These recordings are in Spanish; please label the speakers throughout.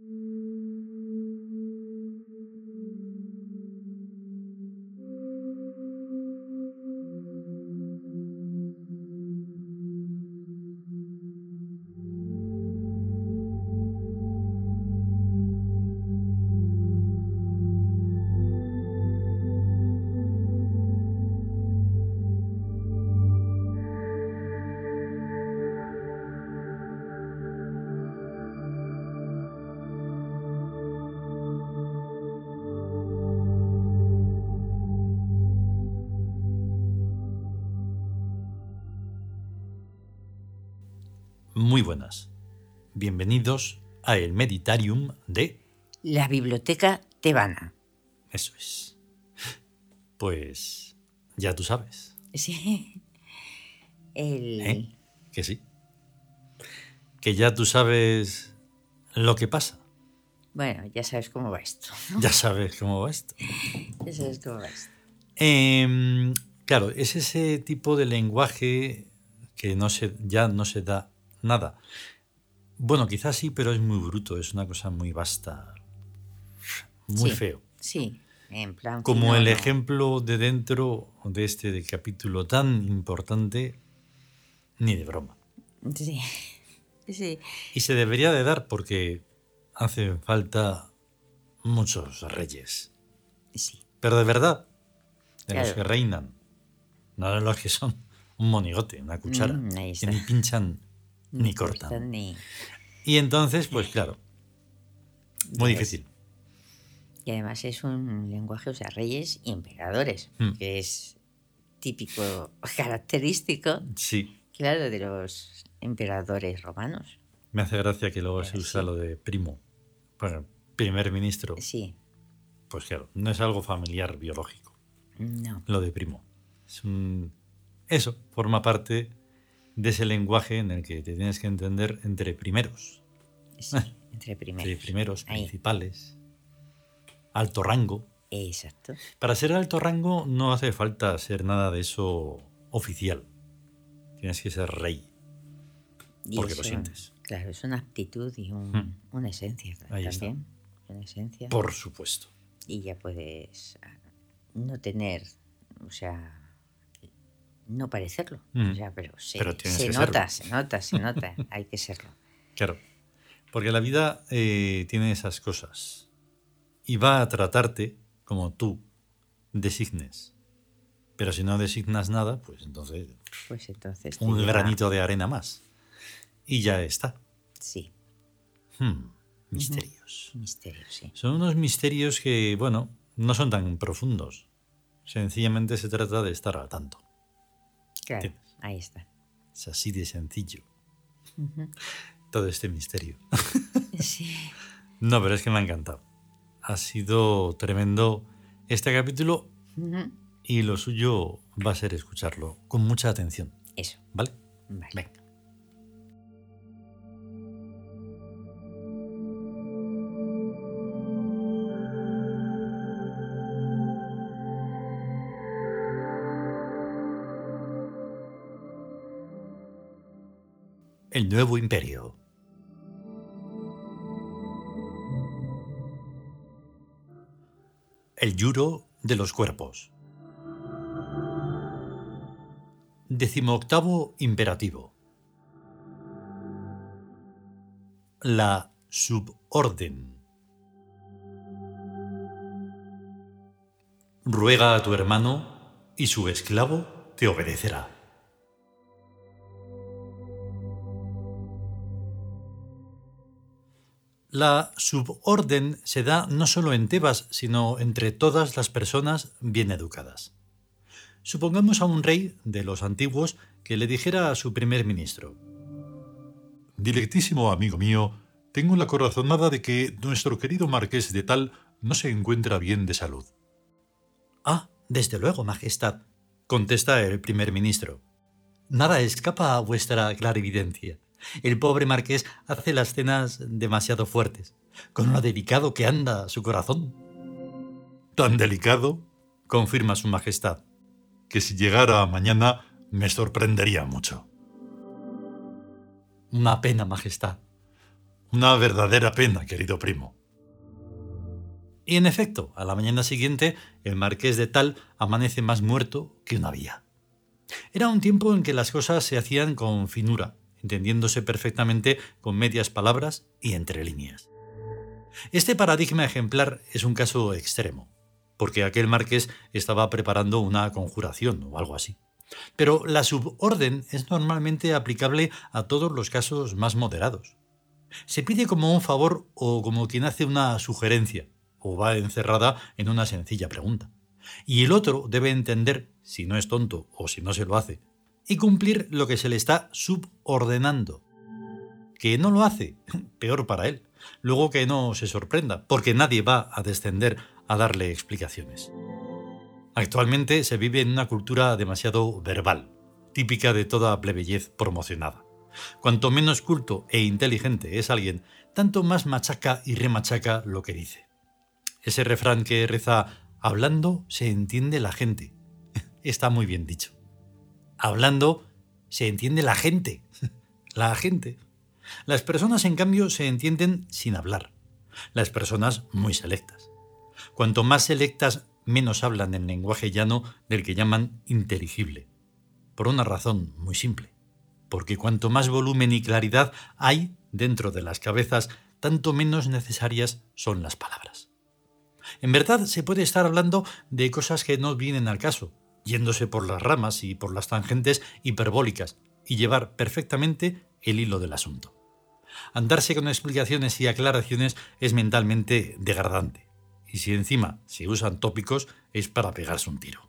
Speaker 1: Mm. -hmm. Muy buenas. Bienvenidos a el Meditarium de...
Speaker 2: La Biblioteca Tebana.
Speaker 1: Eso es. Pues ya tú sabes.
Speaker 2: Sí. El...
Speaker 1: ¿Eh? Que sí. Que ya tú sabes lo que pasa.
Speaker 2: Bueno, ya sabes cómo va esto. ¿no?
Speaker 1: Ya sabes cómo va esto.
Speaker 2: Ya sabes cómo va esto.
Speaker 1: Em, claro, es ese tipo de lenguaje que no se, ya no se da nada. Bueno, quizás sí, pero es muy bruto, es una cosa muy vasta, muy
Speaker 2: Sí.
Speaker 1: feo.
Speaker 2: Sí, en plan...
Speaker 1: Como el
Speaker 2: ¿no?
Speaker 1: ejemplo de dentro de este de capítulo tan importante, ni de broma.
Speaker 2: Sí. Sí.
Speaker 1: Y se debería de dar porque hacen falta muchos reyes.
Speaker 2: Sí.
Speaker 1: Pero de verdad, de los que reinan, no de los que son un monigote, una cuchara,
Speaker 2: Mm,
Speaker 1: que ni pinchan ni cortan.
Speaker 2: cortan Ni...
Speaker 1: Y entonces, pues claro, muy
Speaker 2: ves.
Speaker 1: difícil.
Speaker 2: Y además es un lenguaje, o sea, reyes y emperadores,
Speaker 1: Mm.
Speaker 2: que es típico, característico,
Speaker 1: Sí,
Speaker 2: claro, de los emperadores romanos.
Speaker 1: me hace gracia que luego se usa
Speaker 2: sí.
Speaker 1: lo de primo. Bueno, primer ministro.
Speaker 2: Sí,
Speaker 1: Pues claro, no es algo familiar biológico,
Speaker 2: no.
Speaker 1: lo de primo. Es un... Eso forma parte de ese lenguaje en el que te tienes que entender entre primeros.
Speaker 2: Sí, entre primeros.
Speaker 1: Entre primeros,
Speaker 2: Ahí.
Speaker 1: principales, alto rango.
Speaker 2: Exacto.
Speaker 1: Para ser alto rango no hace falta ser nada de eso oficial. Tienes que ser rey.
Speaker 2: Y
Speaker 1: Porque lo sientes.
Speaker 2: Claro, es una actitud y un-
Speaker 1: Mm.
Speaker 2: una esencia
Speaker 1: Ahí está.
Speaker 2: también. Una esencia.
Speaker 1: Por supuesto.
Speaker 2: Y ya puedes ah, no tener, o sea, no parecerlo.
Speaker 1: Mm.
Speaker 2: O sea, pero se,
Speaker 1: Pero
Speaker 2: se nota, se nota, se nota. Hay que serlo.
Speaker 1: Claro. Porque la vida eh, tiene esas cosas. Y va a tratarte como tú designes. Pero si no designas nada, pues entonces
Speaker 2: Pues entonces.
Speaker 1: un granito de arena más. Y ya está.
Speaker 2: Sí,
Speaker 1: Hmm, misterios.
Speaker 2: misterio, sí.
Speaker 1: Son unos misterios que, bueno, no son tan profundos. Sencillamente se trata de estar al tanto.
Speaker 2: Claro, ahí está.
Speaker 1: Es así de sencillo. Todo este misterio.
Speaker 2: Sí.
Speaker 1: No, pero es que me ha encantado. Ha sido tremendo este capítulo y lo suyo va a ser escucharlo con mucha atención.
Speaker 2: Eso.
Speaker 1: ¿Vale?
Speaker 2: Vale.
Speaker 1: Venga. El nuevo imperio. El yuro de los cuerpos. Decimoctavo imperativo. La suborden. Ruega a tu hermano y su esclavo te obedecerá. La suborden se da no solo en Tebas, sino entre todas las personas bien educadas. Supongamos a un rey de los antiguos que le dijera a su primer ministro, Directísimo amigo mío, tengo la corazonada de que nuestro querido marqués de tal no se encuentra bien de salud. Ah, desde luego, Majestad, contesta el primer ministro. Nada escapa a vuestra clarividencia. El pobre marqués hace las cenas demasiado fuertes, con lo delicado que anda su corazón. Tan delicado, confirma su Majestad, que si llegara mañana me sorprendería mucho. Una pena, Majestad. Una verdadera pena, querido primo. Y en efecto, a la mañana siguiente, el marqués de Tal amanece más muerto que una vía. Era un tiempo en que las cosas se hacían con finura, entendiéndose perfectamente con medias palabras y entre líneas. Este paradigma ejemplar es un caso extremo, porque aquel marqués estaba preparando una conjuración o algo así. Pero la suborden es normalmente aplicable a todos los casos más moderados. Se pide como un favor o como quien hace una sugerencia, o va encerrada en una sencilla pregunta. Y el otro debe entender, si no es tonto o si no se lo hace, y cumplir lo que se le está subordenando. Que no lo hace, peor para él. Luego que no se sorprenda, porque nadie va a descender a darle explicaciones. Actualmente se vive en una cultura demasiado verbal, típica de toda plebeyez promocionada. Cuanto menos culto e inteligente es alguien, tanto más machaca y remachaca lo que dice. Ese refrán que reza hablando se entiende la gente. Está muy bien dicho. Hablando se entiende la gente. La gente. Las personas, en cambio, se entienden sin hablar. Las personas muy selectas. Cuanto más selectas, menos hablan en lenguaje llano del que llaman inteligible. Por una razón muy simple. Porque cuanto más volumen y claridad hay dentro de las cabezas, tanto menos necesarias son las palabras. En verdad se puede estar hablando de cosas que no vienen al caso, yéndose por las ramas y por las tangentes hiperbólicas, y llevar perfectamente el hilo del asunto. Andarse con explicaciones y aclaraciones es mentalmente degradante, y si encima se usan tópicos es para pegarse un tiro.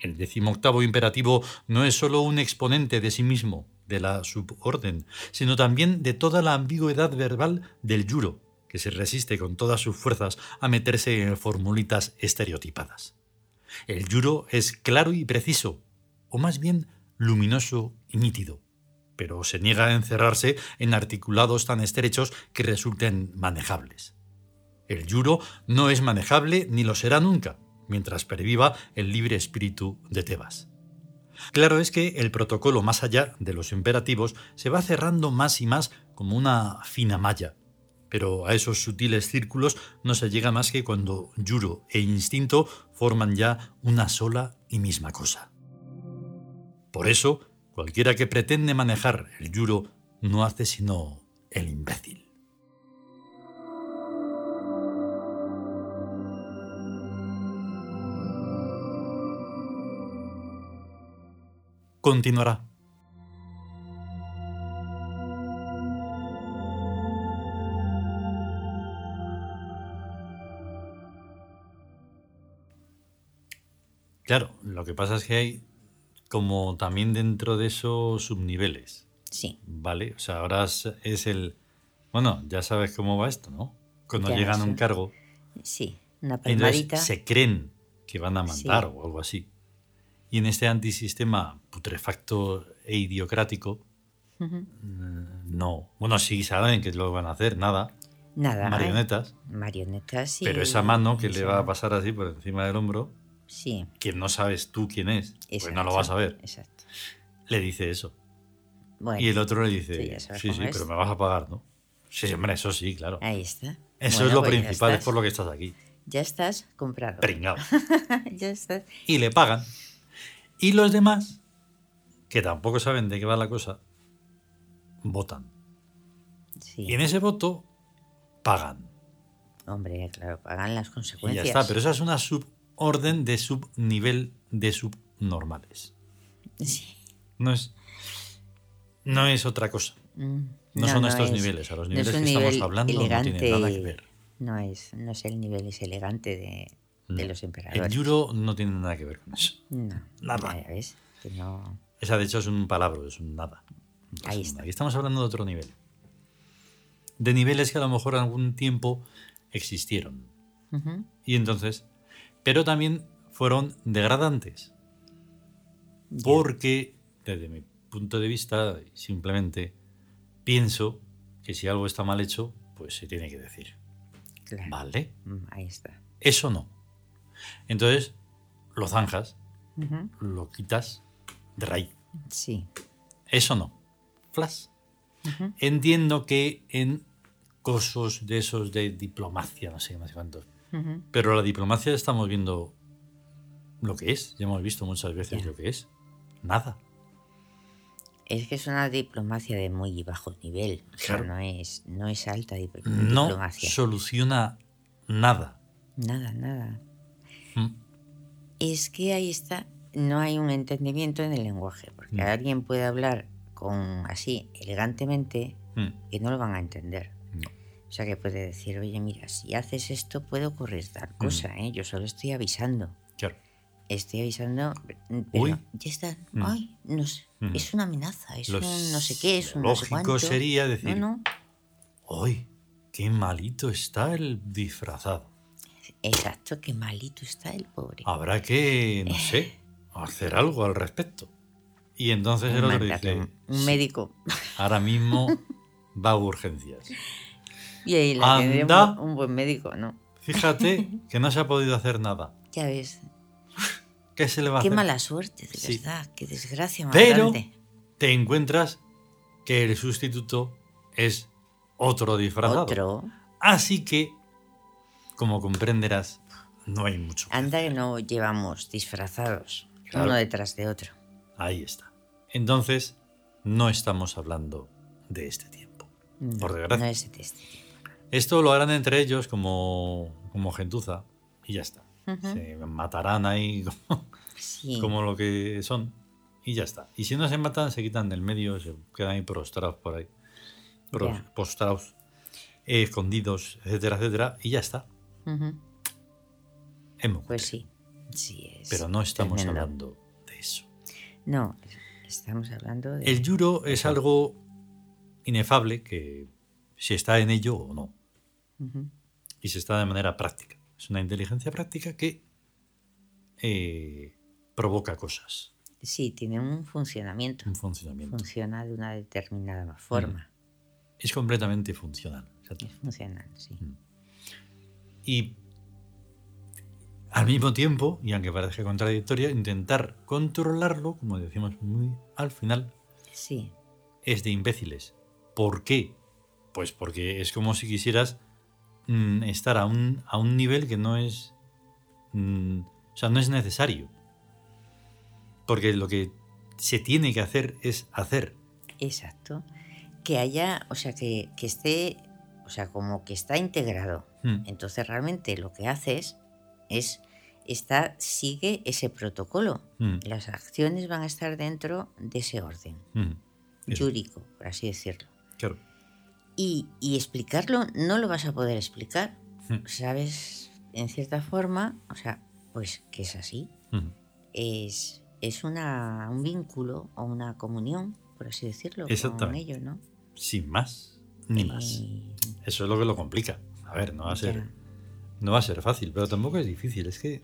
Speaker 1: El decimoctavo imperativo no es sólo un exponente de sí mismo, de la suborden, sino también de toda la ambigüedad verbal del yuro, que se resiste con todas sus fuerzas a meterse en formulitas estereotipadas. El yuro es claro y preciso, o más bien luminoso y nítido, pero se niega a encerrarse en articulados tan estrechos que resulten manejables. El yuro no es manejable ni lo será nunca, mientras perviva el libre espíritu de Tebas. Claro es que el protocolo más allá de los imperativos se va cerrando más y más como una fina malla, pero a esos sutiles círculos no se llega más que cuando yuro e instinto forman ya una sola y misma cosa. Por eso, cualquiera que pretende manejar el yuro no hace sino el imbécil. Continuará. Claro, lo que pasa es que hay como también dentro de esos subniveles.
Speaker 2: Sí.
Speaker 1: ¿Vale? O sea, ahora es el... Bueno, ya sabes cómo va esto, ¿no? Cuando llegan a un cargo.
Speaker 2: Sí, una palmadita.
Speaker 1: se creen que van a mandar o algo así. Y en este antisistema putrefacto e idiocrático, mm, no. Bueno, sí saben que lo van a hacer, nada.
Speaker 2: Nada.
Speaker 1: Marionetas.
Speaker 2: Marionetas, sí.
Speaker 1: Pero esa mano que le va a pasar así por encima del hombro
Speaker 2: Sí.
Speaker 1: Quien no sabes tú quién es, pues no lo vas a ver.
Speaker 2: Exacto.
Speaker 1: Le dice eso. y el otro le dice, sí, sí, pero me vas a pagar, ¿no? Sí, hombre, eso sí, claro.
Speaker 2: Ahí está.
Speaker 1: Eso es lo pues principal, es por lo que estás aquí.
Speaker 2: Ya estás comprado.
Speaker 1: Pringado.
Speaker 2: ya estás.
Speaker 1: Y le pagan. Y los demás, que tampoco saben de qué va la cosa, votan.
Speaker 2: Sí.
Speaker 1: Y en ese voto pagan.
Speaker 2: Hombre, claro, pagan las consecuencias.
Speaker 1: Y ya está, pero esa es una sub orden de subnivel de subnormales.
Speaker 2: Sí.
Speaker 1: No es, no es otra cosa.
Speaker 2: Mm,
Speaker 1: no, son estos niveles. A los niveles que estamos hablando no tienen nada que ver.
Speaker 2: No es, no es el nivel es elegante de, de los emperadores.
Speaker 1: El yuro no tiene nada que ver con eso.
Speaker 2: No.
Speaker 1: Nada.
Speaker 2: ves, no...
Speaker 1: Esa de hecho es un palabra, es un nada.
Speaker 2: Ahí está.
Speaker 1: Aquí estamos hablando de otro nivel. De niveles que a lo mejor algún tiempo existieron. Y entonces pero también fueron degradantes. Porque, desde mi punto de vista, simplemente pienso que si algo está mal hecho, pues se tiene que decir. ¿Vale?
Speaker 2: Mm, ahí está.
Speaker 1: Eso no. Entonces, lo zanjas, lo quitas de raíz.
Speaker 2: Sí.
Speaker 1: Eso no. Flash. Entiendo que en cosos de esos de diplomacia, no sé qué más cuántos. Pero la diplomacia estamos viendo lo que es. Ya hemos visto muchas veces lo que es. Nada.
Speaker 2: Es que es una diplomacia de muy bajo nivel. O sea,
Speaker 1: Claro.
Speaker 2: no es, no es alta dip-
Speaker 1: No
Speaker 2: diplomacia.
Speaker 1: soluciona nada.
Speaker 2: Nada, nada.
Speaker 1: Mm.
Speaker 2: Es que ahí está, no hay un entendimiento en el lenguaje, porque
Speaker 1: Mm.
Speaker 2: alguien puede hablar con así elegantemente
Speaker 1: Mm.
Speaker 2: que no lo van a entender.
Speaker 1: No.
Speaker 2: O sea que puede decir, oye, mira, si haces esto puede ocurrir
Speaker 1: Mm.
Speaker 2: tal cosa, ¿eh? Yo solo estoy avisando.
Speaker 1: Claro.
Speaker 2: Estoy avisando, pero
Speaker 1: Uy.
Speaker 2: ya está.
Speaker 1: Mm.
Speaker 2: Ay, no sé,
Speaker 1: Mm.
Speaker 2: es una amenaza, es un no sé qué, es un no sé
Speaker 1: lógico sería decir,
Speaker 2: No, no.
Speaker 1: ¡Qué malito está el disfrazado!
Speaker 2: exacto, qué malito está el pobre.
Speaker 1: Habrá que, no sé, hacer algo al respecto. Y entonces el otro dice,
Speaker 2: un, un
Speaker 1: "Sí,
Speaker 2: médico.
Speaker 1: ahora mismo va a urgencias.
Speaker 2: Y ahí tendríamos
Speaker 1: Anda.
Speaker 2: un buen médico, ¿no?
Speaker 1: Fíjate que no se ha podido hacer nada.
Speaker 2: Ya ves,
Speaker 1: ¿Qué se le va a
Speaker 2: qué
Speaker 1: hacer?
Speaker 2: mala suerte, de
Speaker 1: Sí.
Speaker 2: verdad, qué desgracia más
Speaker 1: Pero
Speaker 2: grande.
Speaker 1: te encuentras que el sustituto es otro disfrazado.
Speaker 2: Otro,
Speaker 1: Así que, como comprenderás, no hay mucho.
Speaker 2: anda que no llevamos disfrazados,
Speaker 1: Claro.
Speaker 2: uno detrás de otro.
Speaker 1: Ahí está. Entonces, no estamos hablando de este tiempo.
Speaker 2: No,
Speaker 1: Por desgracia.
Speaker 2: No es de este tipo.
Speaker 1: Esto lo harán entre ellos como, como gentuza y ya está. Se matarán ahí como,
Speaker 2: Sí,
Speaker 1: como lo que son y ya está. Y si no se matan, se quitan del medio, se quedan ahí prostrados por ahí. Pros-. Postrados, eh, escondidos, etcétera, etcétera, y ya está.
Speaker 2: ujú,
Speaker 1: Es muy
Speaker 2: pues sí. Sí, es
Speaker 1: Pero no estamos
Speaker 2: tremendo.
Speaker 1: hablando de eso.
Speaker 2: No, estamos hablando de.
Speaker 1: El yuro es algo inefable que si está en ello o no. Y se está de manera práctica. Es una inteligencia práctica que eh, provoca cosas,
Speaker 2: Sí, tiene un funcionamiento.
Speaker 1: un funcionamiento.
Speaker 2: Funciona de una determinada forma.
Speaker 1: Es completamente funcional.
Speaker 2: Es funcional, sí.
Speaker 1: y al mismo tiempo, y aunque parezca contradictoria, intentar controlarlo, como decimos muy al final,
Speaker 2: Sí,
Speaker 1: es de imbéciles. ¿Por qué? Pues porque es como si quisieras mm, estar a un, a un nivel que no es. mm, o sea, no es necesario. Porque lo que se tiene que hacer es hacer.
Speaker 2: exacto. Que haya, o sea, que, que esté, o sea, como que está integrado.
Speaker 1: Mm,
Speaker 2: Entonces realmente lo que haces es, está, sigue ese protocolo.
Speaker 1: mm,
Speaker 2: Las acciones van a estar dentro de ese orden
Speaker 1: mm.
Speaker 2: Por así decirlo.
Speaker 1: claro.
Speaker 2: Y, y explicarlo no lo vas a poder explicar,
Speaker 1: Mm,
Speaker 2: ¿sabes? En cierta forma, o sea, pues que es así.
Speaker 1: mm.
Speaker 2: Es, es una, un vínculo o una comunión, por así decirlo, con ellos, ¿no?
Speaker 1: Sin más, ni más.
Speaker 2: Y-
Speaker 1: Eso es lo que lo complica. A ver, no va a ser,
Speaker 2: ya.
Speaker 1: no va a ser fácil, pero tampoco es difícil. Es que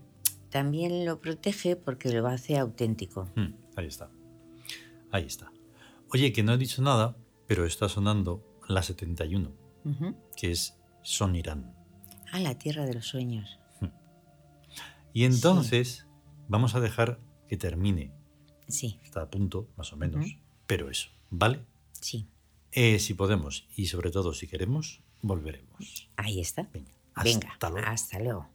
Speaker 2: También lo protege porque lo hace auténtico.
Speaker 1: Mm, ahí está. Ahí está. Oye, que no he dicho nada, pero está sonando la 71,
Speaker 2: Ujú.
Speaker 1: que es Son Irán.
Speaker 2: Ah, la tierra de los sueños.
Speaker 1: Y entonces vamos a dejar que termine.
Speaker 2: Sí,
Speaker 1: Está a punto, más o menos. Pero eso, ¿vale?
Speaker 2: sí.
Speaker 1: Eh, si podemos y sobre todo si queremos, volveremos.
Speaker 2: Ahí está.
Speaker 1: Venga,
Speaker 2: Venga,
Speaker 1: hasta luego.
Speaker 2: hasta luego.